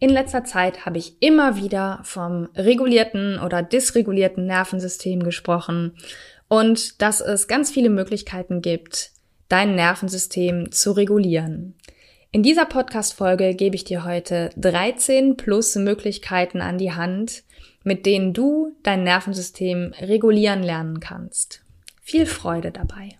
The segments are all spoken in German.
In letzter Zeit habe ich immer wieder vom regulierten oder dysregulierten Nervensystem gesprochen und dass es ganz viele Möglichkeiten gibt, dein Nervensystem zu regulieren. In dieser Podcast-Folge gebe ich dir heute 13 plus Möglichkeiten an die Hand, mit denen du dein Nervensystem regulieren lernen kannst. Viel Freude dabei!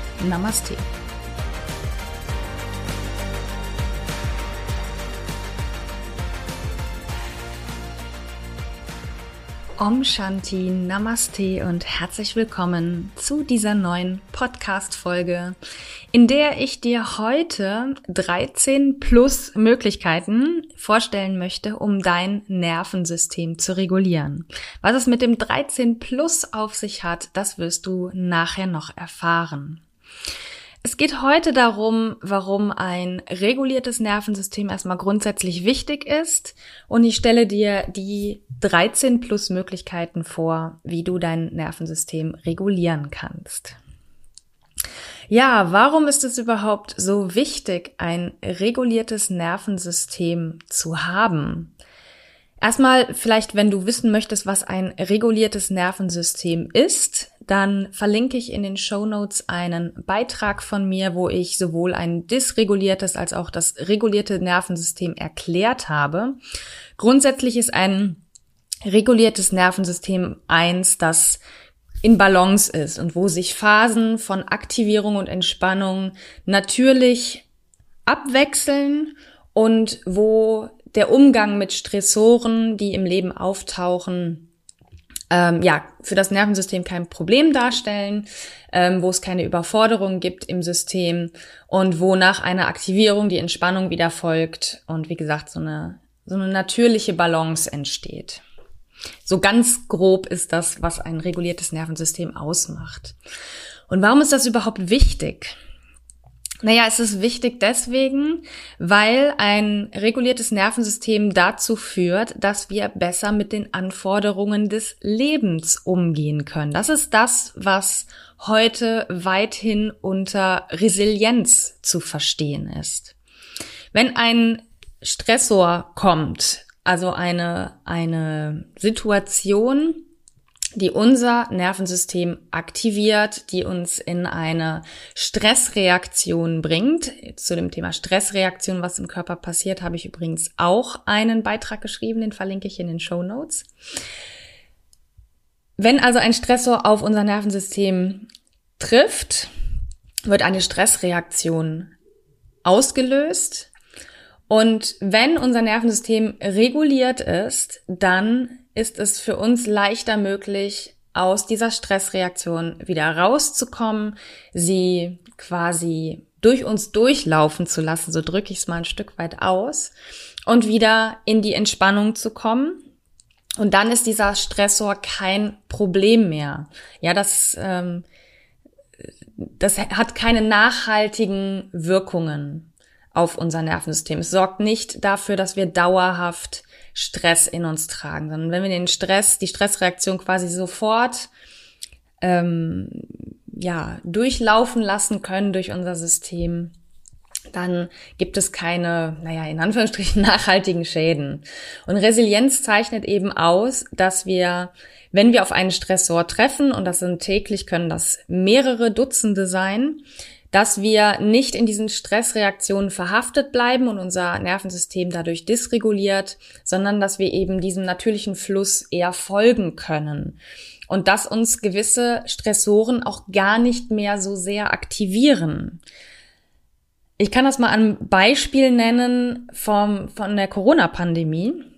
Namaste. Om Shanti, Namaste und herzlich willkommen zu dieser neuen Podcast-Folge, in der ich dir heute 13 plus Möglichkeiten vorstellen möchte, um dein Nervensystem zu regulieren. Was es mit dem 13 plus auf sich hat, das wirst du nachher noch erfahren. Es geht heute darum, warum ein reguliertes Nervensystem erstmal grundsätzlich wichtig ist und ich stelle dir die 13 plus Möglichkeiten vor, wie du dein Nervensystem regulieren kannst. Ja, warum ist es überhaupt so wichtig, ein reguliertes Nervensystem zu haben? Erstmal vielleicht, wenn du wissen möchtest, was ein reguliertes Nervensystem ist, dann verlinke ich in den Show Notes einen Beitrag von mir, wo ich sowohl ein dysreguliertes als auch das regulierte Nervensystem erklärt habe. Grundsätzlich ist ein reguliertes Nervensystem eins, das in Balance ist und wo sich Phasen von Aktivierung und Entspannung natürlich abwechseln und wo der Umgang mit Stressoren, die im Leben auftauchen, ähm, ja, für das Nervensystem kein Problem darstellen, ähm, wo es keine Überforderung gibt im System und wo nach einer Aktivierung die Entspannung wieder folgt und wie gesagt so eine, so eine natürliche Balance entsteht. So ganz grob ist das, was ein reguliertes Nervensystem ausmacht. Und warum ist das überhaupt wichtig? Naja, es ist wichtig deswegen, weil ein reguliertes Nervensystem dazu führt, dass wir besser mit den Anforderungen des Lebens umgehen können. Das ist das, was heute weithin unter Resilienz zu verstehen ist. Wenn ein Stressor kommt, also eine, eine Situation, die unser Nervensystem aktiviert, die uns in eine Stressreaktion bringt. Zu dem Thema Stressreaktion, was im Körper passiert, habe ich übrigens auch einen Beitrag geschrieben, den verlinke ich in den Show Notes. Wenn also ein Stressor auf unser Nervensystem trifft, wird eine Stressreaktion ausgelöst. Und wenn unser Nervensystem reguliert ist, dann ist es für uns leichter möglich, aus dieser Stressreaktion wieder rauszukommen, sie quasi durch uns durchlaufen zu lassen, so drücke ich es mal ein Stück weit aus, und wieder in die Entspannung zu kommen. Und dann ist dieser Stressor kein Problem mehr. Ja, das, ähm, das hat keine nachhaltigen Wirkungen auf unser Nervensystem. Es sorgt nicht dafür, dass wir dauerhaft Stress in uns tragen, sondern wenn wir den Stress, die Stressreaktion quasi sofort ähm, ja durchlaufen lassen können durch unser System, dann gibt es keine, naja, in Anführungsstrichen nachhaltigen Schäden. Und Resilienz zeichnet eben aus, dass wir, wenn wir auf einen Stressor treffen, und das sind täglich, können das mehrere Dutzende sein, dass wir nicht in diesen Stressreaktionen verhaftet bleiben und unser Nervensystem dadurch dysreguliert, sondern dass wir eben diesem natürlichen Fluss eher folgen können und dass uns gewisse Stressoren auch gar nicht mehr so sehr aktivieren. Ich kann das mal an Beispiel nennen vom, von der Corona-Pandemie.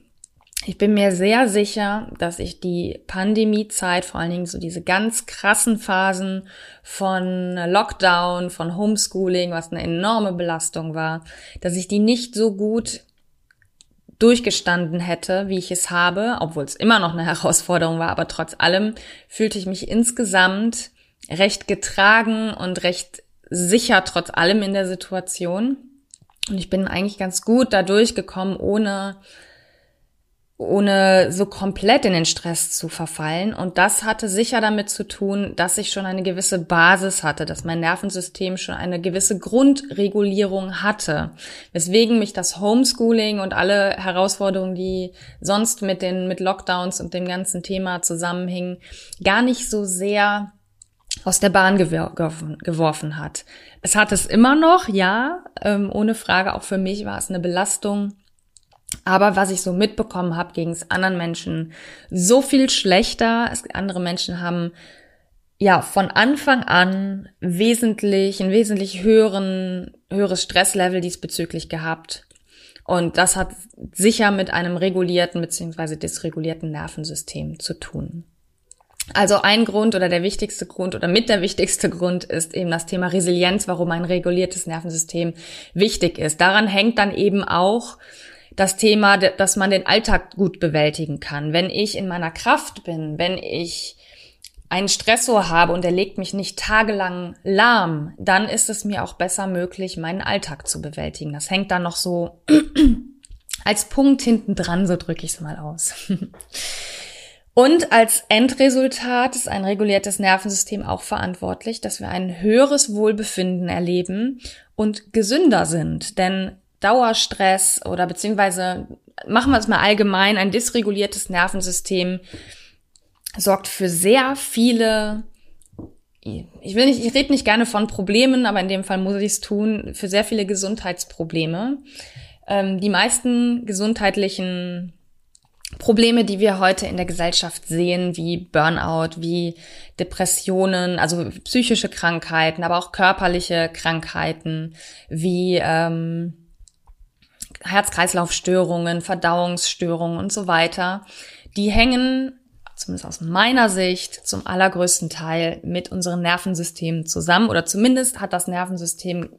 Ich bin mir sehr sicher, dass ich die Pandemiezeit, vor allen Dingen so diese ganz krassen Phasen von Lockdown, von Homeschooling, was eine enorme Belastung war, dass ich die nicht so gut durchgestanden hätte, wie ich es habe, obwohl es immer noch eine Herausforderung war, aber trotz allem fühlte ich mich insgesamt recht getragen und recht sicher trotz allem in der Situation. Und ich bin eigentlich ganz gut da durchgekommen, ohne ohne so komplett in den Stress zu verfallen. Und das hatte sicher damit zu tun, dass ich schon eine gewisse Basis hatte, dass mein Nervensystem schon eine gewisse Grundregulierung hatte. Weswegen mich das Homeschooling und alle Herausforderungen, die sonst mit den, mit Lockdowns und dem ganzen Thema zusammenhingen, gar nicht so sehr aus der Bahn geworfen hat. Es hat es immer noch, ja, ähm, ohne Frage. Auch für mich war es eine Belastung aber was ich so mitbekommen habe, ging es anderen Menschen so viel schlechter. Es, andere Menschen haben ja von Anfang an wesentlich, ein wesentlich höheren, höheres Stresslevel diesbezüglich gehabt. Und das hat sicher mit einem regulierten bzw. dysregulierten Nervensystem zu tun. Also ein Grund oder der wichtigste Grund oder mit der wichtigste Grund ist eben das Thema Resilienz, warum ein reguliertes Nervensystem wichtig ist. Daran hängt dann eben auch das Thema, dass man den Alltag gut bewältigen kann. Wenn ich in meiner Kraft bin, wenn ich einen Stressor habe und er legt mich nicht tagelang lahm, dann ist es mir auch besser möglich, meinen Alltag zu bewältigen. Das hängt dann noch so als Punkt hinten dran, so drücke ich es mal aus. Und als Endresultat ist ein reguliertes Nervensystem auch verantwortlich, dass wir ein höheres Wohlbefinden erleben und gesünder sind. Denn Dauerstress oder beziehungsweise machen wir es mal allgemein, ein dysreguliertes Nervensystem sorgt für sehr viele ich will nicht, ich rede nicht gerne von Problemen, aber in dem Fall muss ich es tun, für sehr viele Gesundheitsprobleme. Ähm, die meisten gesundheitlichen Probleme, die wir heute in der Gesellschaft sehen, wie Burnout, wie Depressionen, also psychische Krankheiten, aber auch körperliche Krankheiten, wie ähm, Herz-Kreislauf-Störungen, Verdauungsstörungen und so weiter, die hängen, zumindest aus meiner Sicht, zum allergrößten Teil mit unserem Nervensystem zusammen oder zumindest hat das Nervensystem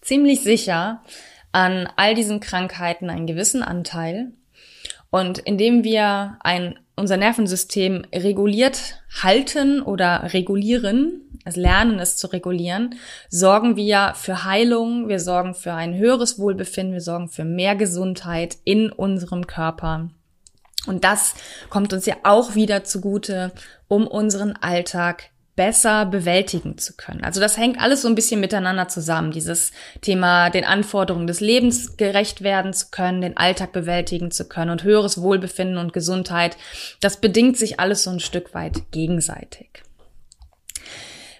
ziemlich sicher an all diesen Krankheiten einen gewissen Anteil. Und indem wir ein, unser Nervensystem reguliert halten oder regulieren, es lernen, es zu regulieren, sorgen wir für Heilung, wir sorgen für ein höheres Wohlbefinden, wir sorgen für mehr Gesundheit in unserem Körper. Und das kommt uns ja auch wieder zugute, um unseren Alltag besser bewältigen zu können. Also das hängt alles so ein bisschen miteinander zusammen. Dieses Thema, den Anforderungen des Lebens gerecht werden zu können, den Alltag bewältigen zu können und höheres Wohlbefinden und Gesundheit, das bedingt sich alles so ein Stück weit gegenseitig.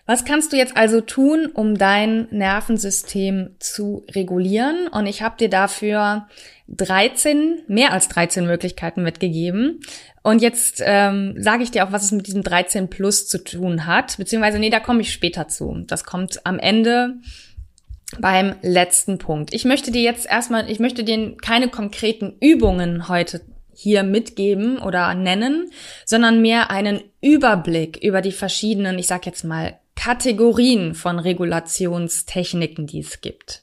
Was kannst du jetzt also tun, um dein Nervensystem zu regulieren? Und ich habe dir dafür 13, mehr als 13 Möglichkeiten mitgegeben. Und jetzt ähm, sage ich dir auch, was es mit diesem 13 Plus zu tun hat. Beziehungsweise, nee, da komme ich später zu. Das kommt am Ende beim letzten Punkt. Ich möchte dir jetzt erstmal, ich möchte dir keine konkreten Übungen heute hier mitgeben oder nennen, sondern mehr einen Überblick über die verschiedenen, ich sag jetzt mal, Kategorien von Regulationstechniken, die es gibt.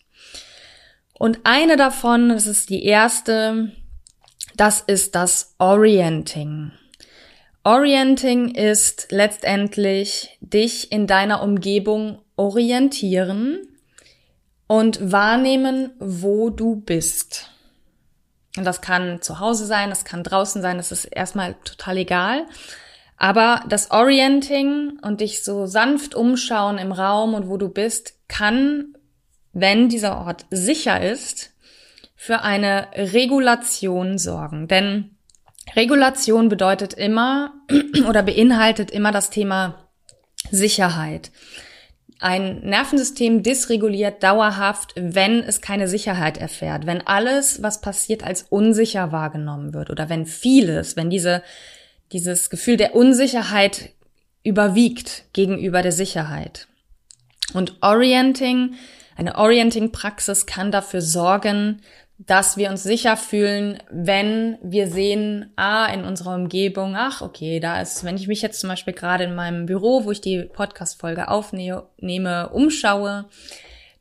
Und eine davon, das ist die erste, das ist das Orienting. Orienting ist letztendlich dich in deiner Umgebung orientieren und wahrnehmen, wo du bist. Und das kann zu Hause sein, das kann draußen sein, das ist erstmal total egal. Aber das Orienting und dich so sanft umschauen im Raum und wo du bist, kann, wenn dieser Ort sicher ist, für eine Regulation sorgen. Denn Regulation bedeutet immer oder beinhaltet immer das Thema Sicherheit. ein Nervensystem dysreguliert dauerhaft, wenn es keine Sicherheit erfährt, wenn alles, was passiert, als unsicher wahrgenommen wird oder wenn vieles, wenn diese, dieses Gefühl der Unsicherheit überwiegt gegenüber der Sicherheit. Und Orienting, eine Orienting-Praxis kann dafür sorgen, dass wir uns sicher fühlen, wenn wir sehen, ah, in unserer Umgebung, ach, okay, da ist, wenn ich mich jetzt zum Beispiel gerade in meinem Büro, wo ich die Podcast-Folge aufnehme, umschaue,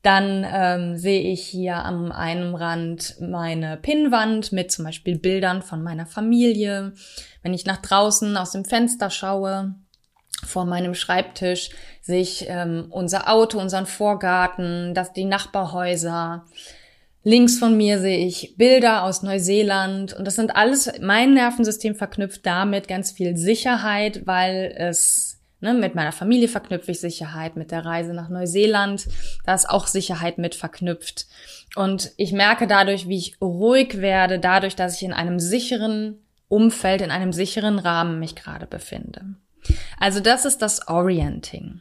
dann ähm, sehe ich hier am einen Rand meine Pinnwand mit zum Beispiel Bildern von meiner Familie. Wenn ich nach draußen aus dem Fenster schaue, vor meinem Schreibtisch sehe ich ähm, unser Auto, unseren Vorgarten, das, die Nachbarhäuser. Links von mir sehe ich Bilder aus Neuseeland und das sind alles, mein Nervensystem verknüpft damit ganz viel Sicherheit, weil es ne, mit meiner Familie verknüpfe ich Sicherheit, mit der Reise nach Neuseeland, da ist auch Sicherheit mit verknüpft. Und ich merke dadurch, wie ich ruhig werde, dadurch, dass ich in einem sicheren Umfeld, in einem sicheren Rahmen mich gerade befinde. Also das ist das Orienting.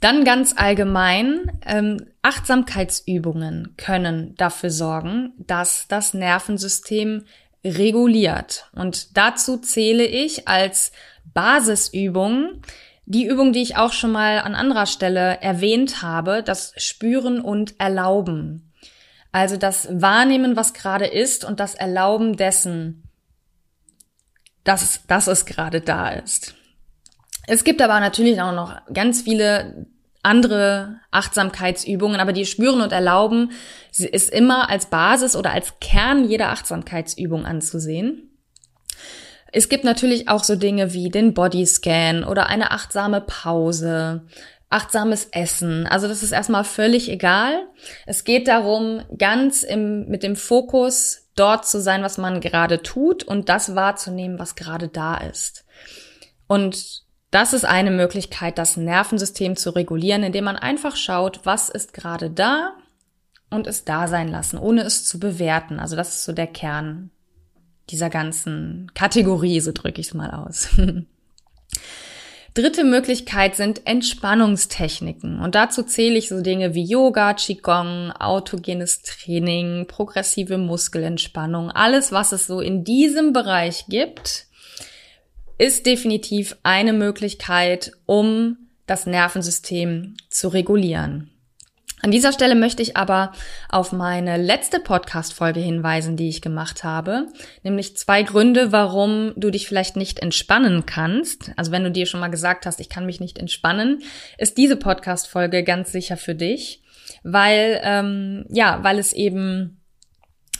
Dann ganz allgemein, ähm, Achtsamkeitsübungen können dafür sorgen, dass das Nervensystem reguliert. Und dazu zähle ich als Basisübung die Übung, die ich auch schon mal an anderer Stelle erwähnt habe, das Spüren und Erlauben. Also das Wahrnehmen, was gerade ist und das Erlauben dessen, dass, dass es gerade da ist. Es gibt aber natürlich auch noch ganz viele andere Achtsamkeitsübungen, aber die spüren und erlauben, sie ist immer als Basis oder als Kern jeder Achtsamkeitsübung anzusehen. Es gibt natürlich auch so Dinge wie den Bodyscan oder eine achtsame Pause, achtsames Essen. Also das ist erstmal völlig egal. Es geht darum, ganz im, mit dem Fokus dort zu sein, was man gerade tut und das wahrzunehmen, was gerade da ist. Und das ist eine Möglichkeit, das Nervensystem zu regulieren, indem man einfach schaut, was ist gerade da und es da sein lassen, ohne es zu bewerten. Also das ist so der Kern dieser ganzen Kategorie, so drücke ich es mal aus. Dritte Möglichkeit sind Entspannungstechniken. Und dazu zähle ich so Dinge wie Yoga, Qigong, autogenes Training, progressive Muskelentspannung, alles, was es so in diesem Bereich gibt, ist definitiv eine Möglichkeit, um das Nervensystem zu regulieren. An dieser Stelle möchte ich aber auf meine letzte Podcast-Folge hinweisen, die ich gemacht habe, nämlich zwei Gründe, warum du dich vielleicht nicht entspannen kannst. Also wenn du dir schon mal gesagt hast, ich kann mich nicht entspannen, ist diese Podcast-Folge ganz sicher für dich, weil ähm, ja, weil es eben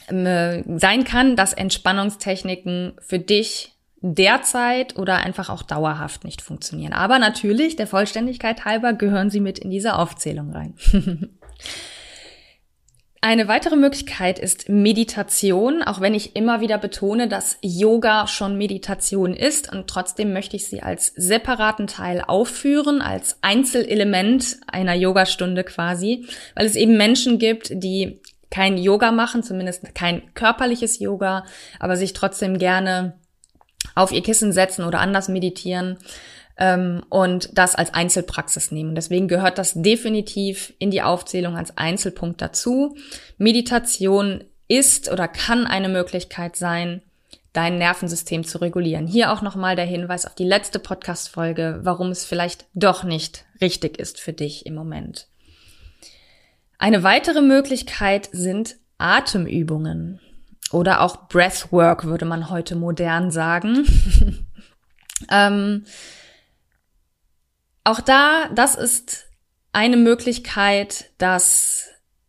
äh, sein kann, dass Entspannungstechniken für dich derzeit oder einfach auch dauerhaft nicht funktionieren. Aber natürlich, der Vollständigkeit halber, gehören sie mit in diese Aufzählung rein. Eine weitere Möglichkeit ist Meditation, auch wenn ich immer wieder betone, dass Yoga schon Meditation ist und trotzdem möchte ich sie als separaten Teil aufführen, als Einzelelement einer Yogastunde quasi, weil es eben Menschen gibt, die kein Yoga machen, zumindest kein körperliches Yoga, aber sich trotzdem gerne auf ihr Kissen setzen oder anders meditieren ähm, und das als Einzelpraxis nehmen. Deswegen gehört das definitiv in die Aufzählung als Einzelpunkt dazu. Meditation ist oder kann eine Möglichkeit sein, dein Nervensystem zu regulieren. Hier auch nochmal der Hinweis auf die letzte Podcast-Folge, warum es vielleicht doch nicht richtig ist für dich im Moment. Eine weitere Möglichkeit sind Atemübungen. Oder auch Breathwork würde man heute modern sagen. ähm, auch da, das ist eine Möglichkeit, das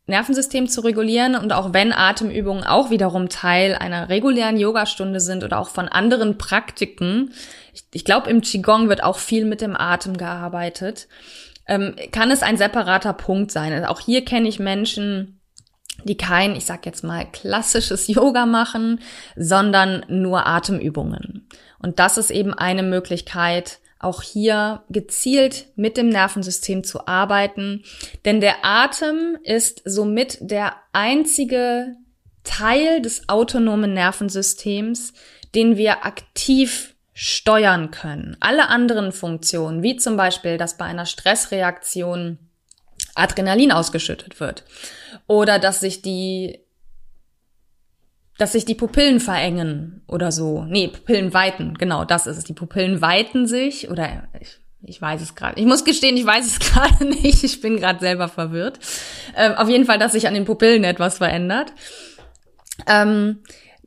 Nervensystem zu regulieren und auch wenn Atemübungen auch wiederum Teil einer regulären Yogastunde sind oder auch von anderen Praktiken, ich, ich glaube im Qigong wird auch viel mit dem Atem gearbeitet, ähm, kann es ein separater Punkt sein. Also auch hier kenne ich Menschen, die kein, ich sag jetzt mal, klassisches Yoga machen, sondern nur Atemübungen. Und das ist eben eine Möglichkeit, auch hier gezielt mit dem Nervensystem zu arbeiten, denn der Atem ist somit der einzige Teil des autonomen Nervensystems, den wir aktiv steuern können. Alle anderen Funktionen, wie zum Beispiel, dass bei einer Stressreaktion Adrenalin ausgeschüttet wird oder dass sich die dass sich die Pupillen verengen oder so. Nee, Pupillen weiten, genau, das ist es. Die Pupillen weiten sich oder ich, ich weiß es gerade. Ich muss gestehen, ich weiß es gerade nicht. Ich bin gerade selber verwirrt. Ähm, auf jeden Fall, dass sich an den Pupillen etwas verändert. Ähm,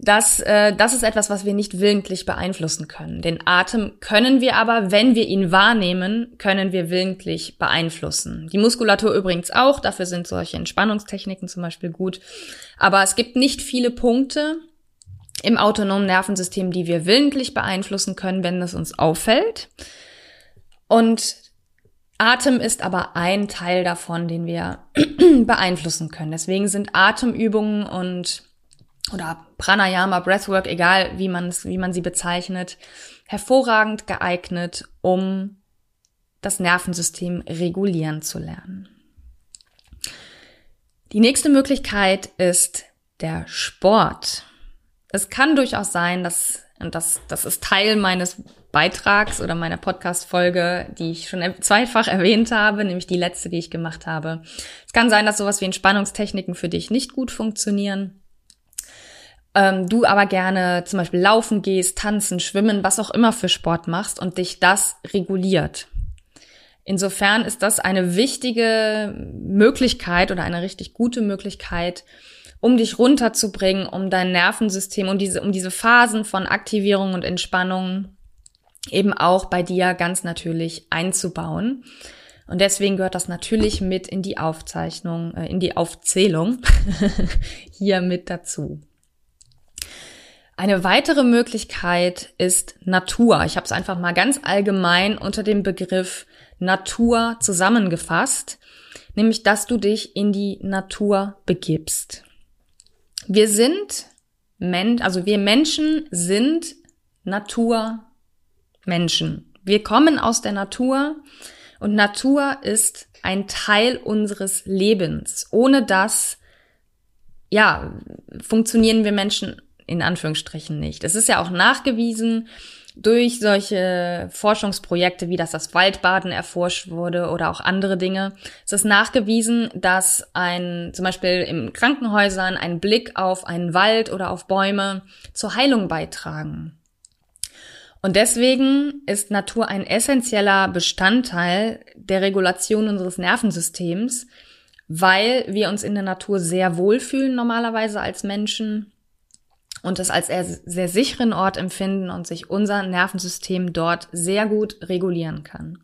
das, äh, das ist etwas, was wir nicht willentlich beeinflussen können. Den Atem können wir aber, wenn wir ihn wahrnehmen, können wir willentlich beeinflussen. Die Muskulatur übrigens auch, dafür sind solche Entspannungstechniken zum Beispiel gut. Aber es gibt nicht viele Punkte im autonomen Nervensystem, die wir willentlich beeinflussen können, wenn es uns auffällt. Und Atem ist aber ein Teil davon, den wir beeinflussen können. Deswegen sind Atemübungen und oder Pranayama, Breathwork, egal wie man es, wie man sie bezeichnet, hervorragend geeignet, um das Nervensystem regulieren zu lernen. Die nächste Möglichkeit ist der Sport. Es kann durchaus sein, dass, und das, das ist Teil meines Beitrags oder meiner Podcast-Folge, die ich schon zweifach erwähnt habe, nämlich die letzte, die ich gemacht habe. Es kann sein, dass sowas wie Entspannungstechniken für dich nicht gut funktionieren ähm, du aber gerne zum Beispiel laufen gehst, tanzen, schwimmen, was auch immer für Sport machst und dich das reguliert. Insofern ist das eine wichtige Möglichkeit oder eine richtig gute Möglichkeit, um dich runterzubringen, um dein Nervensystem, um diese, um diese Phasen von Aktivierung und Entspannung eben auch bei dir ganz natürlich einzubauen. Und deswegen gehört das natürlich mit in die Aufzeichnung, äh, in die Aufzählung hier mit dazu. Eine weitere Möglichkeit ist Natur. Ich habe es einfach mal ganz allgemein unter dem Begriff Natur zusammengefasst, nämlich dass du dich in die Natur begibst. Wir sind also wir Menschen sind Naturmenschen. Wir kommen aus der Natur und Natur ist ein Teil unseres Lebens. Ohne das ja, funktionieren wir Menschen in Anführungsstrichen nicht. Es ist ja auch nachgewiesen durch solche Forschungsprojekte, wie dass das Waldbaden erforscht wurde oder auch andere Dinge. Es ist nachgewiesen, dass ein, zum Beispiel in Krankenhäusern ein Blick auf einen Wald oder auf Bäume zur Heilung beitragen. Und deswegen ist Natur ein essentieller Bestandteil der Regulation unseres Nervensystems, weil wir uns in der Natur sehr wohlfühlen normalerweise als Menschen und es als sehr sicheren Ort empfinden und sich unser Nervensystem dort sehr gut regulieren kann.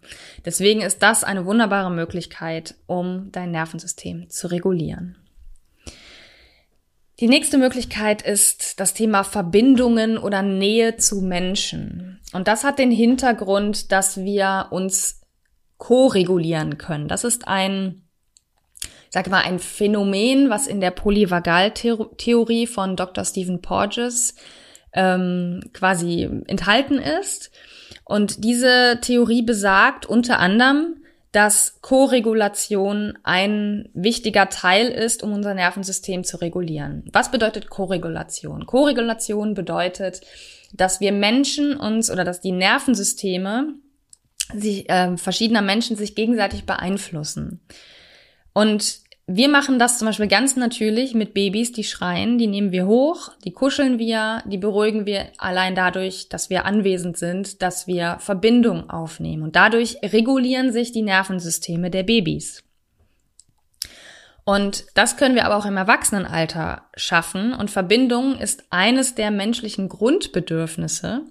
Deswegen ist das eine wunderbare Möglichkeit, um dein Nervensystem zu regulieren. Die nächste Möglichkeit ist das Thema Verbindungen oder Nähe zu Menschen. Und das hat den Hintergrund, dass wir uns ko-regulieren können. Das ist ein sage mal, ein Phänomen, was in der Polyvagaltheorie von Dr. Stephen Porges ähm, quasi enthalten ist. Und diese Theorie besagt unter anderem, dass Koregulation ein wichtiger Teil ist, um unser Nervensystem zu regulieren. Was bedeutet Koregulation? Koregulation bedeutet, dass wir Menschen uns oder dass die Nervensysteme sich, äh, verschiedener Menschen sich gegenseitig beeinflussen. Und wir machen das zum Beispiel ganz natürlich mit Babys, die schreien, die nehmen wir hoch, die kuscheln wir, die beruhigen wir allein dadurch, dass wir anwesend sind, dass wir Verbindung aufnehmen. Und dadurch regulieren sich die Nervensysteme der Babys. Und das können wir aber auch im Erwachsenenalter schaffen. Und Verbindung ist eines der menschlichen Grundbedürfnisse.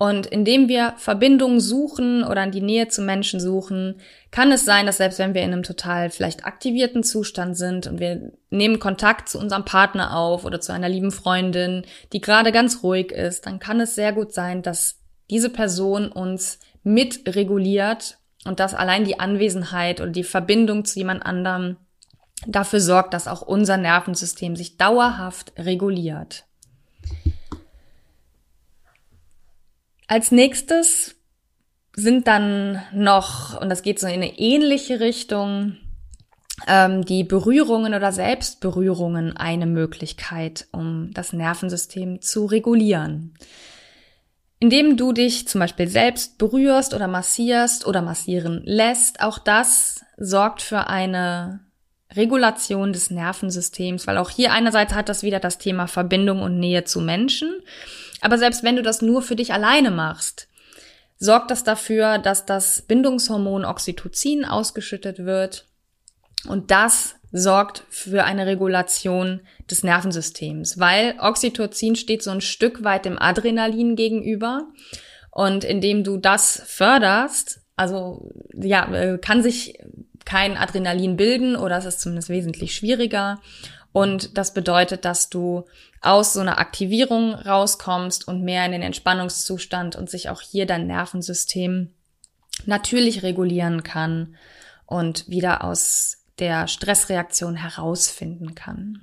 Und indem wir Verbindungen suchen oder in die Nähe zu Menschen suchen, kann es sein, dass selbst wenn wir in einem total vielleicht aktivierten Zustand sind und wir nehmen Kontakt zu unserem Partner auf oder zu einer lieben Freundin, die gerade ganz ruhig ist, dann kann es sehr gut sein, dass diese Person uns mitreguliert und dass allein die Anwesenheit oder die Verbindung zu jemand anderem dafür sorgt, dass auch unser Nervensystem sich dauerhaft reguliert. Als nächstes sind dann noch, und das geht so in eine ähnliche Richtung, ähm, die Berührungen oder Selbstberührungen eine Möglichkeit, um das Nervensystem zu regulieren. Indem du dich zum Beispiel selbst berührst oder massierst oder massieren lässt, auch das sorgt für eine Regulation des Nervensystems, weil auch hier einerseits hat das wieder das Thema Verbindung und Nähe zu Menschen. Aber selbst wenn du das nur für dich alleine machst, sorgt das dafür, dass das Bindungshormon Oxytocin ausgeschüttet wird. Und das sorgt für eine Regulation des Nervensystems, weil Oxytocin steht so ein Stück weit dem Adrenalin gegenüber. Und indem du das förderst, also ja, äh, kann sich kein Adrenalin bilden oder es ist zumindest wesentlich schwieriger. Und das bedeutet, dass du aus so einer Aktivierung rauskommst und mehr in den Entspannungszustand und sich auch hier dein Nervensystem natürlich regulieren kann und wieder aus der Stressreaktion herausfinden kann.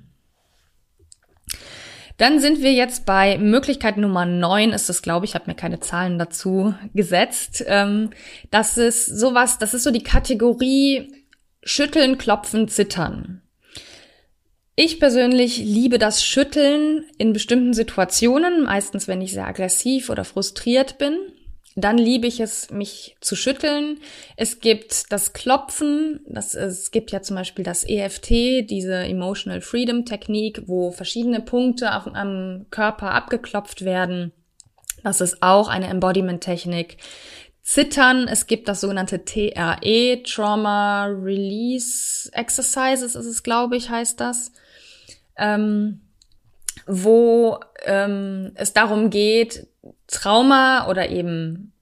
Dann sind wir jetzt bei Möglichkeit Nummer neun. ist es, glaube ich, habe mir keine Zahlen dazu gesetzt. Ähm, das ist sowas, das ist so die Kategorie Schütteln, Klopfen, Zittern. Ich persönlich liebe das Schütteln in bestimmten Situationen, meistens wenn ich sehr aggressiv oder frustriert bin. Dann liebe ich es, mich zu schütteln. Es gibt das Klopfen. Das, es gibt ja zum Beispiel das EFT, diese Emotional Freedom Technik, wo verschiedene Punkte auf, am Körper abgeklopft werden. Das ist auch eine Embodiment-Technik. Zittern, es gibt das sogenannte TRE, Trauma Release Exercises ist es, glaube ich, heißt das. Ähm, wo ähm, es darum geht, Trauma oder eben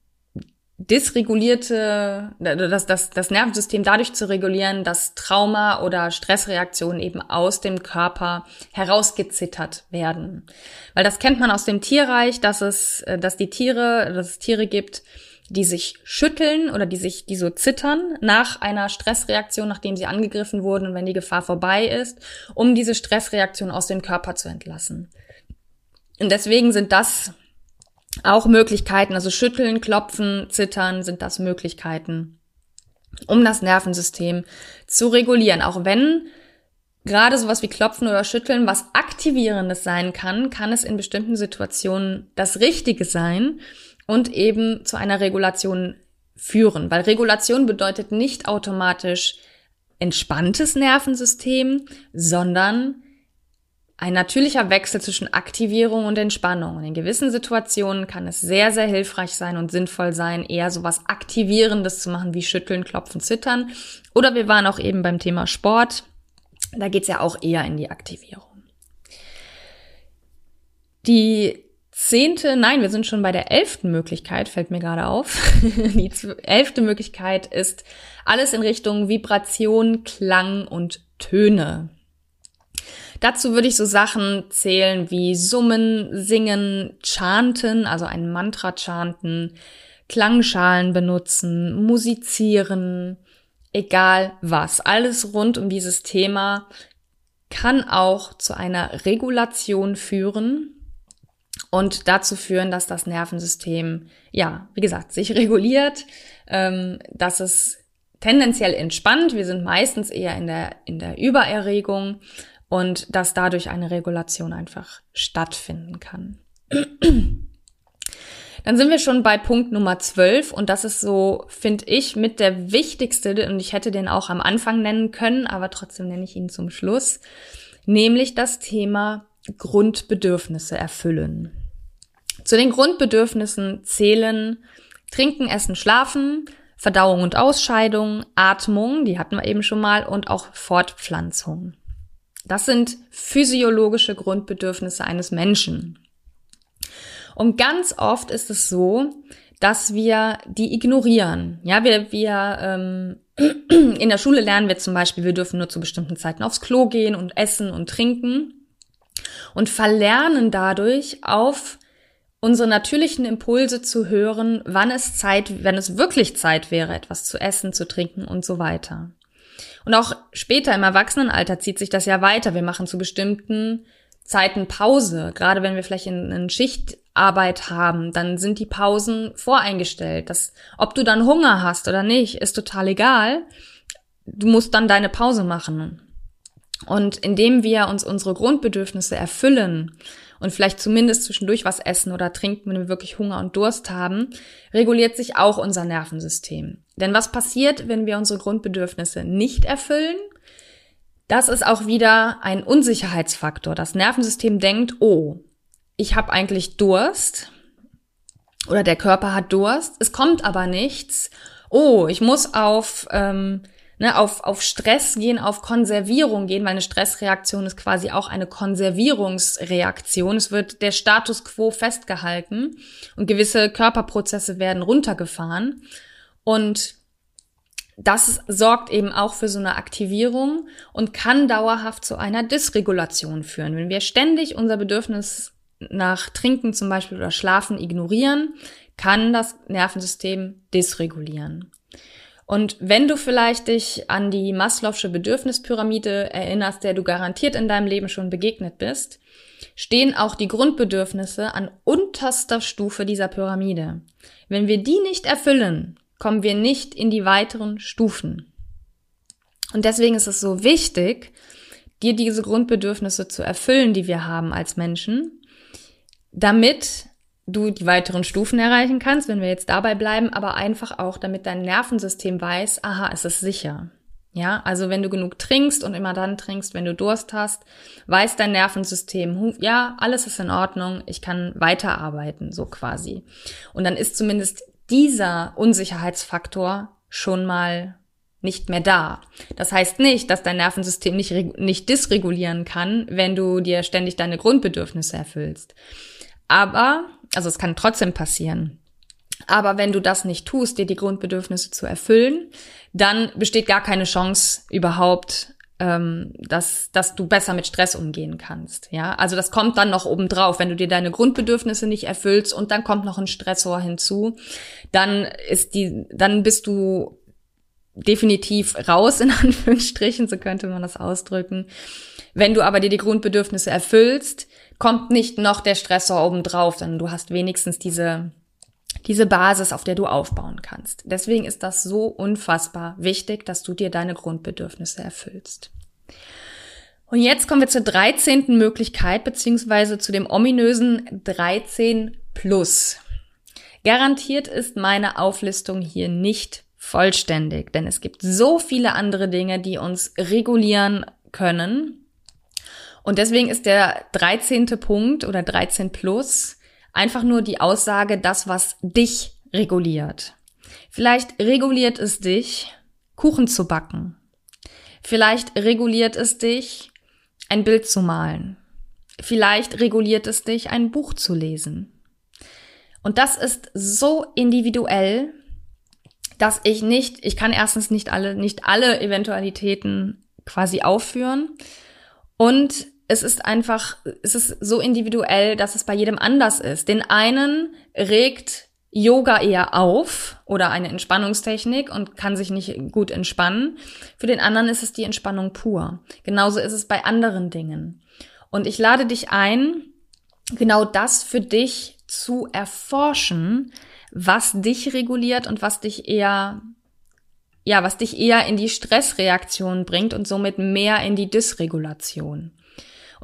dysregulierte, das, das, das Nervensystem dadurch zu regulieren, dass Trauma oder Stressreaktionen eben aus dem Körper herausgezittert werden. Weil das kennt man aus dem Tierreich, dass es, äh, dass die Tiere, dass es Tiere gibt, die sich schütteln oder die sich, die so zittern nach einer Stressreaktion, nachdem sie angegriffen wurden und wenn die Gefahr vorbei ist, um diese Stressreaktion aus dem Körper zu entlassen. Und deswegen sind das auch Möglichkeiten, also schütteln, klopfen, zittern sind das Möglichkeiten, um das Nervensystem zu regulieren. Auch wenn gerade sowas wie klopfen oder schütteln was aktivierendes sein kann, kann es in bestimmten Situationen das Richtige sein und eben zu einer Regulation führen. Weil Regulation bedeutet nicht automatisch entspanntes Nervensystem, sondern ein natürlicher Wechsel zwischen Aktivierung und Entspannung. Und in gewissen Situationen kann es sehr, sehr hilfreich sein und sinnvoll sein, eher so was Aktivierendes zu machen, wie Schütteln, Klopfen, Zittern. Oder wir waren auch eben beim Thema Sport. Da geht's ja auch eher in die Aktivierung. Die zehnte, nein, wir sind schon bei der elften Möglichkeit, fällt mir gerade auf. die elfte Möglichkeit ist alles in Richtung Vibration, Klang und Töne. Dazu würde ich so Sachen zählen wie Summen, Singen, Chanten, also ein Mantra chanten, Klangschalen benutzen, musizieren, egal was. Alles rund um dieses Thema kann auch zu einer Regulation führen und dazu führen, dass das Nervensystem, ja, wie gesagt, sich reguliert, ähm, dass es tendenziell entspannt. Wir sind meistens eher in der, in der Übererregung und dass dadurch eine Regulation einfach stattfinden kann. Dann sind wir schon bei Punkt Nummer 12 und das ist so, finde ich, mit der wichtigste und ich hätte den auch am Anfang nennen können, aber trotzdem nenne ich ihn zum Schluss, nämlich das Thema Grundbedürfnisse erfüllen. Zu den Grundbedürfnissen zählen Trinken, Essen, Schlafen, Verdauung und Ausscheidung, Atmung, die hatten wir eben schon mal, und auch Fortpflanzung. Das sind physiologische Grundbedürfnisse eines Menschen. Und ganz oft ist es so, dass wir die ignorieren. Ja, wir, wir ähm, in der Schule lernen wir zum Beispiel, wir dürfen nur zu bestimmten Zeiten aufs Klo gehen und essen und trinken und verlernen dadurch auf unsere natürlichen Impulse zu hören, wann es Zeit, wenn es wirklich Zeit wäre, etwas zu essen, zu trinken und so weiter. Und auch später im Erwachsenenalter zieht sich das ja weiter. Wir machen zu bestimmten Zeiten Pause. Gerade wenn wir vielleicht in, in Schichtarbeit haben, dann sind die Pausen voreingestellt. Das, ob du dann Hunger hast oder nicht, ist total egal. Du musst dann deine Pause machen. Und indem wir uns unsere Grundbedürfnisse erfüllen und vielleicht zumindest zwischendurch was essen oder trinken, wenn wir wirklich Hunger und Durst haben, reguliert sich auch unser Nervensystem. Denn was passiert, wenn wir unsere Grundbedürfnisse nicht erfüllen? Das ist auch wieder ein Unsicherheitsfaktor. Das Nervensystem denkt, oh, ich habe eigentlich Durst oder der Körper hat Durst, es kommt aber nichts. Oh, ich muss auf ähm, ne, auf, auf Stress gehen, auf Konservierung gehen, weil eine Stressreaktion ist quasi auch eine Konservierungsreaktion. Es wird der Status quo festgehalten und gewisse Körperprozesse werden runtergefahren. Und das sorgt eben auch für so eine Aktivierung und kann dauerhaft zu einer Dysregulation führen. Wenn wir ständig unser Bedürfnis nach Trinken zum Beispiel oder Schlafen ignorieren, kann das Nervensystem dysregulieren. Und wenn du vielleicht dich an die Maslow'sche Bedürfnispyramide erinnerst, der du garantiert in deinem Leben schon begegnet bist, stehen auch die Grundbedürfnisse an unterster Stufe dieser Pyramide. Wenn wir die nicht erfüllen, kommen wir nicht in die weiteren Stufen. Und deswegen ist es so wichtig, dir diese Grundbedürfnisse zu erfüllen, die wir haben als Menschen, damit du die weiteren Stufen erreichen kannst, wenn wir jetzt dabei bleiben, aber einfach auch, damit dein Nervensystem weiß, aha, es ist sicher. Ja, also wenn du genug trinkst und immer dann trinkst, wenn du Durst hast, weiß dein Nervensystem, ja, alles ist in Ordnung, ich kann weiterarbeiten, so quasi. Und dann ist zumindest dieser Unsicherheitsfaktor schon mal nicht mehr da. Das heißt nicht, dass dein Nervensystem nicht, nicht dysregulieren kann, wenn du dir ständig deine Grundbedürfnisse erfüllst. Aber also es kann trotzdem passieren. Aber wenn du das nicht tust, dir die Grundbedürfnisse zu erfüllen, dann besteht gar keine Chance überhaupt, ähm, dass, dass du besser mit Stress umgehen kannst. Ja, also das kommt dann noch obendrauf. Wenn du dir deine Grundbedürfnisse nicht erfüllst und dann kommt noch ein Stressor hinzu, dann ist die, dann bist du definitiv raus, in Anführungsstrichen, so könnte man das ausdrücken. Wenn du aber dir die Grundbedürfnisse erfüllst, kommt nicht noch der Stressor obendrauf, sondern du hast wenigstens diese, diese Basis, auf der du aufbauen kannst. Deswegen ist das so unfassbar wichtig, dass du dir deine Grundbedürfnisse erfüllst. Und jetzt kommen wir zur 13. Möglichkeit, beziehungsweise zu dem ominösen 13 Plus. Garantiert ist meine Auflistung hier nicht vollständig, denn es gibt so viele andere Dinge, die uns regulieren können, und deswegen ist der 13. Punkt oder 13 plus einfach nur die Aussage, das, was dich reguliert. Vielleicht reguliert es dich, Kuchen zu backen. Vielleicht reguliert es dich, ein Bild zu malen. Vielleicht reguliert es dich, ein Buch zu lesen. Und das ist so individuell, dass ich nicht, ich kann erstens nicht alle, nicht alle Eventualitäten quasi aufführen. Und es ist einfach, es ist so individuell, dass es bei jedem anders ist. Den einen regt Yoga eher auf oder eine Entspannungstechnik und kann sich nicht gut entspannen. Für den anderen ist es die Entspannung pur. Genauso ist es bei anderen Dingen. Und ich lade dich ein, genau das für dich zu erforschen, was dich reguliert und was dich eher ja, was dich eher in die Stressreaktion bringt und somit mehr in die Dysregulation.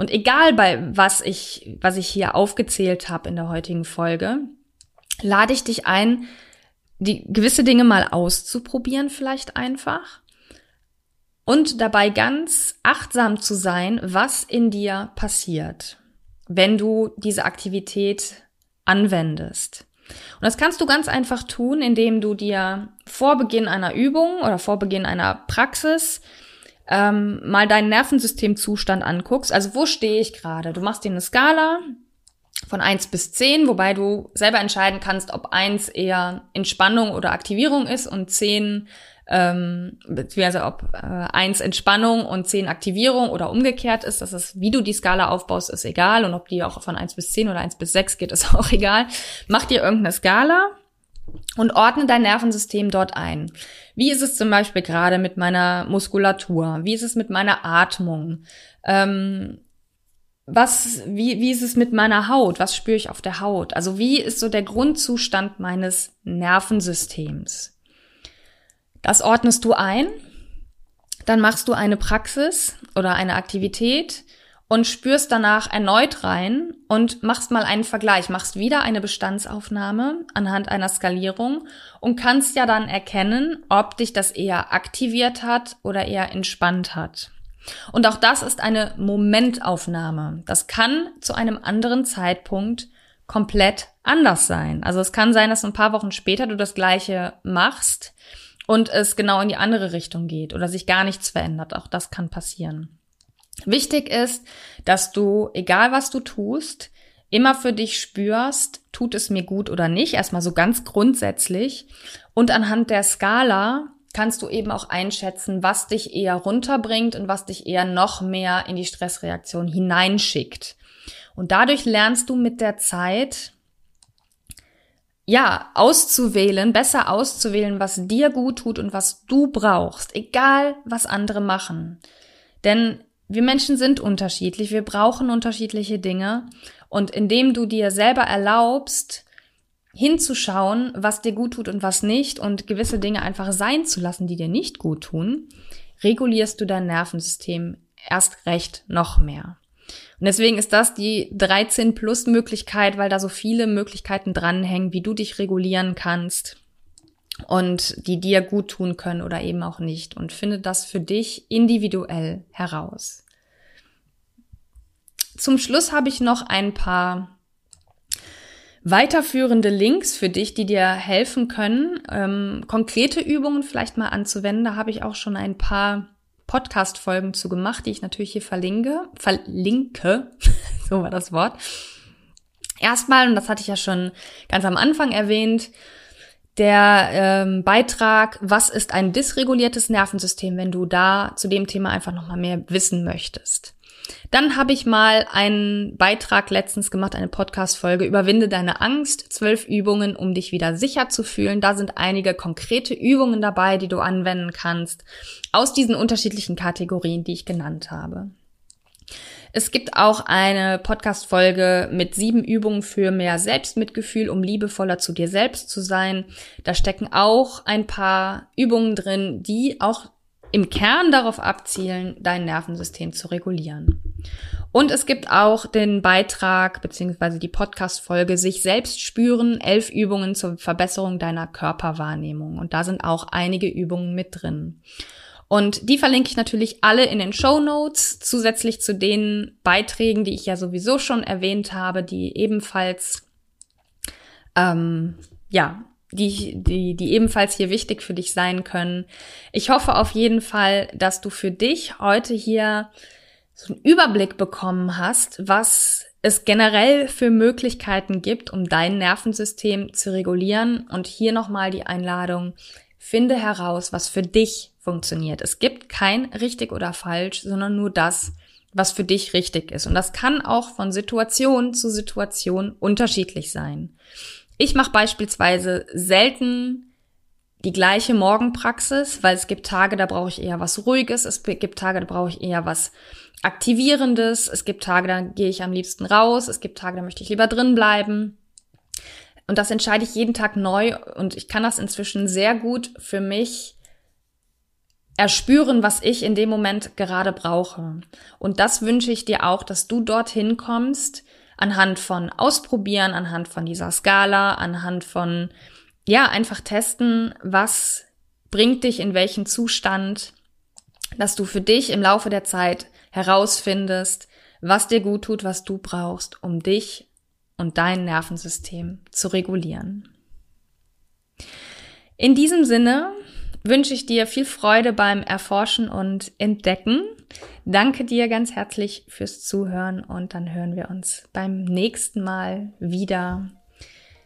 Und egal bei was ich, was ich hier aufgezählt habe in der heutigen Folge, lade ich dich ein, die gewisse Dinge mal auszuprobieren, vielleicht einfach. Und dabei ganz achtsam zu sein, was in dir passiert, wenn du diese Aktivität anwendest. Und das kannst du ganz einfach tun, indem du dir vor Beginn einer Übung oder vor Beginn einer Praxis ähm, mal deinen Nervensystemzustand anguckst, also wo stehe ich gerade? Du machst dir eine Skala von eins bis zehn, wobei du selber entscheiden kannst, ob eins eher Entspannung oder Aktivierung ist und zehn ähm, beziehungsweise ob äh, eins Entspannung und zehn Aktivierung oder umgekehrt ist. Das ist, wie du die Skala aufbaust, ist egal. Und ob die auch von eins bis zehn oder eins bis sechs geht, ist auch egal. Mach dir irgendeine Skala und ordne dein Nervensystem dort ein. Wie ist es zum Beispiel gerade mit meiner Muskulatur? Wie ist es mit meiner Atmung? Ähm, was, wie, wie ist es mit meiner Haut? Was spüre ich auf der Haut? Also wie ist so der Grundzustand meines Nervensystems? Das ordnest du ein, dann machst du eine Praxis oder eine Aktivität und spürst danach erneut rein und machst mal einen Vergleich, machst wieder eine Bestandsaufnahme anhand einer Skalierung und kannst ja dann erkennen, ob dich das eher aktiviert hat oder eher entspannt hat. Und auch das ist eine Momentaufnahme. Das kann zu einem anderen Zeitpunkt komplett anders sein. Also es kann sein, dass ein paar Wochen später du das gleiche machst und es genau in die andere Richtung geht oder sich gar nichts verändert. Auch das kann passieren. Wichtig ist, dass du, egal was du tust, immer für dich spürst, tut es mir gut oder nicht, erstmal so ganz grundsätzlich. Und anhand der Skala kannst du eben auch einschätzen, was dich eher runterbringt und was dich eher noch mehr in die Stressreaktion hineinschickt. Und dadurch lernst du mit der Zeit, ja, auszuwählen, besser auszuwählen, was dir gut tut und was du brauchst, egal was andere machen. Denn wir Menschen sind unterschiedlich, wir brauchen unterschiedliche Dinge. Und indem du dir selber erlaubst, hinzuschauen, was dir gut tut und was nicht und gewisse Dinge einfach sein zu lassen, die dir nicht gut tun, regulierst du dein Nervensystem erst recht noch mehr. Und deswegen ist das die 13 plus Möglichkeit, weil da so viele Möglichkeiten dranhängen, wie du dich regulieren kannst und die dir gut tun können oder eben auch nicht und finde das für dich individuell heraus. Zum Schluss habe ich noch ein paar weiterführende Links für dich, die dir helfen können, ähm, konkrete Übungen vielleicht mal anzuwenden. Da habe ich auch schon ein paar Podcast-Folgen zu gemacht, die ich natürlich hier verlinke. Verlinke, so war das Wort. Erstmal, und das hatte ich ja schon ganz am Anfang erwähnt, der ähm, Beitrag, was ist ein dysreguliertes Nervensystem, wenn du da zu dem Thema einfach nochmal mehr wissen möchtest. Dann habe ich mal einen Beitrag letztens gemacht, eine Podcast-Folge, Überwinde deine Angst, zwölf Übungen, um dich wieder sicher zu fühlen. Da sind einige konkrete Übungen dabei, die du anwenden kannst, aus diesen unterschiedlichen Kategorien, die ich genannt habe. Es gibt auch eine Podcast-Folge mit sieben Übungen für mehr Selbstmitgefühl, um liebevoller zu dir selbst zu sein. Da stecken auch ein paar Übungen drin, die auch im Kern darauf abzielen, dein Nervensystem zu regulieren. Und es gibt auch den Beitrag beziehungsweise die Podcast-Folge sich selbst spüren, elf Übungen zur Verbesserung deiner Körperwahrnehmung. Und da sind auch einige Übungen mit drin. Und die verlinke ich natürlich alle in den Show Notes, zusätzlich zu den Beiträgen, die ich ja sowieso schon erwähnt habe, die ebenfalls, ähm, ja, die, die, die ebenfalls hier wichtig für dich sein können. Ich hoffe auf jeden Fall, dass du für dich heute hier so einen Überblick bekommen hast, was es generell für Möglichkeiten gibt, um dein Nervensystem zu regulieren. Und hier nochmal die Einladung, finde heraus, was für dich funktioniert. Es gibt kein richtig oder falsch, sondern nur das, was für dich richtig ist. Und das kann auch von Situation zu Situation unterschiedlich sein. Ich mache beispielsweise selten die gleiche Morgenpraxis, weil es gibt Tage, da brauche ich eher was Ruhiges, es gibt Tage, da brauche ich eher was Aktivierendes, es gibt Tage, da gehe ich am liebsten raus, es gibt Tage, da möchte ich lieber drin bleiben. Und das entscheide ich jeden Tag neu und ich kann das inzwischen sehr gut für mich erspüren, was ich in dem Moment gerade brauche. Und das wünsche ich dir auch, dass du dorthin kommst, anhand von Ausprobieren, anhand von dieser Skala, anhand von, ja, einfach testen, was bringt dich in welchen Zustand, dass du für dich im Laufe der Zeit herausfindest, was dir gut tut, was du brauchst, um dich und dein Nervensystem zu regulieren. In diesem Sinne wünsche ich dir viel Freude beim Erforschen und Entdecken. Danke dir ganz herzlich fürs Zuhören und dann hören wir uns beim nächsten Mal wieder.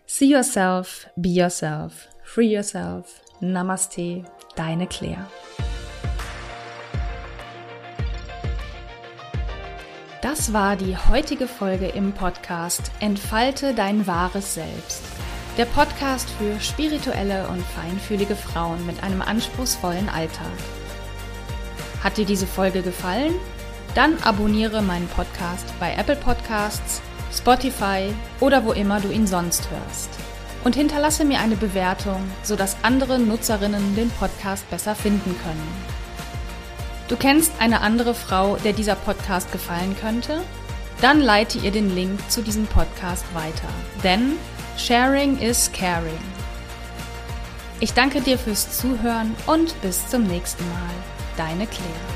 See yourself, be yourself, free yourself. Namaste, deine Claire. Das war die heutige Folge im Podcast Entfalte dein wahres Selbst. Der Podcast für spirituelle und feinfühlige Frauen mit einem anspruchsvollen Alltag. Hat dir diese Folge gefallen? Dann abonniere meinen Podcast bei Apple Podcasts, Spotify oder wo immer du ihn sonst hörst. Und hinterlasse mir eine Bewertung, sodass andere Nutzerinnen den Podcast besser finden können. Du kennst eine andere Frau, der dieser Podcast gefallen könnte? Dann leite ihr den Link zu diesem Podcast weiter. Denn Sharing is Caring. Ich danke dir fürs Zuhören und bis zum nächsten Mal. Deine Claire.